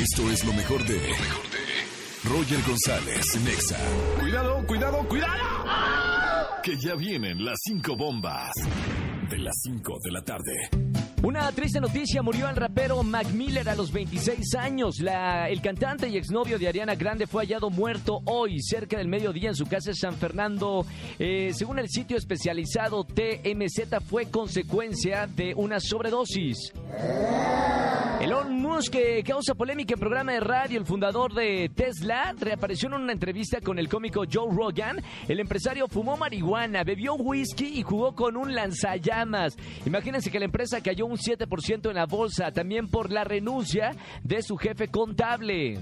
Esto es lo mejor de. Roger González, Nexa. Cuidado, cuidado, cuidado. Que ya vienen las cinco bombas. De las 5 de la tarde. Una triste noticia, murió el rapero Mac Miller a los 26 años. La- el cantante y exnovio de Ariana Grande fue hallado muerto hoy, cerca del mediodía, en su casa en San Fernando. Eh, según el sitio especializado TMZ, fue consecuencia de una sobredosis. Elon Musk que causa polémica en programa de radio. El fundador de Tesla reapareció en una entrevista con el cómico Joe Rogan. El empresario fumó marihuana, bebió whisky y jugó con un lanzallamas. Imagínense que la empresa cayó un 7% en la bolsa, también por la renuncia de su jefe contable.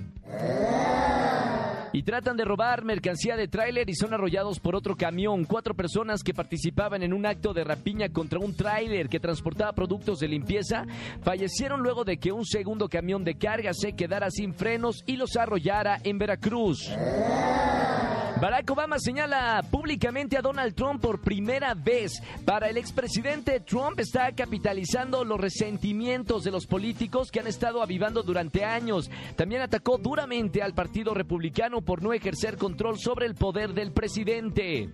Y tratan de robar mercancía de tráiler y son arrollados por otro camión. Cuatro personas que participaban en un acto de rapiña contra un tráiler que transportaba productos de limpieza fallecieron luego de que un segundo camión de carga se quedara sin frenos y los arrollara en Veracruz. Barack Obama señala públicamente a Donald Trump por primera vez. Para el expresidente, Trump está capitalizando los resentimientos de los políticos que han estado avivando durante años. También atacó duramente al Partido Republicano por no ejercer control sobre el poder del presidente.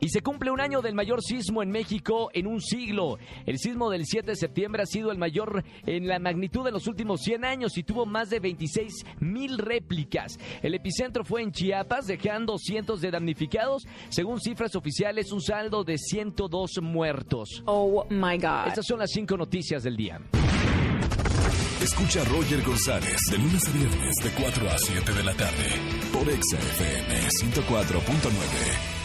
Y se cumple un año del mayor sismo en México en un siglo. El sismo del 7 de septiembre ha sido el mayor en la magnitud de los últimos 100 años y tuvo más de 26 mil réplicas. El epicentro fue en Chiapas, dejando cientos de damnificados. Según cifras oficiales, un saldo de 102 muertos. Oh my God. Estas son las cinco noticias del día. Escucha a Roger González de lunes a viernes de 4 a 7 de la tarde. Por Exa FM 104.9.